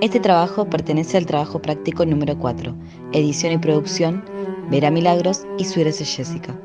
Este trabajo pertenece al trabajo práctico número 4, edición y producción, Vera Milagros y su Jessica.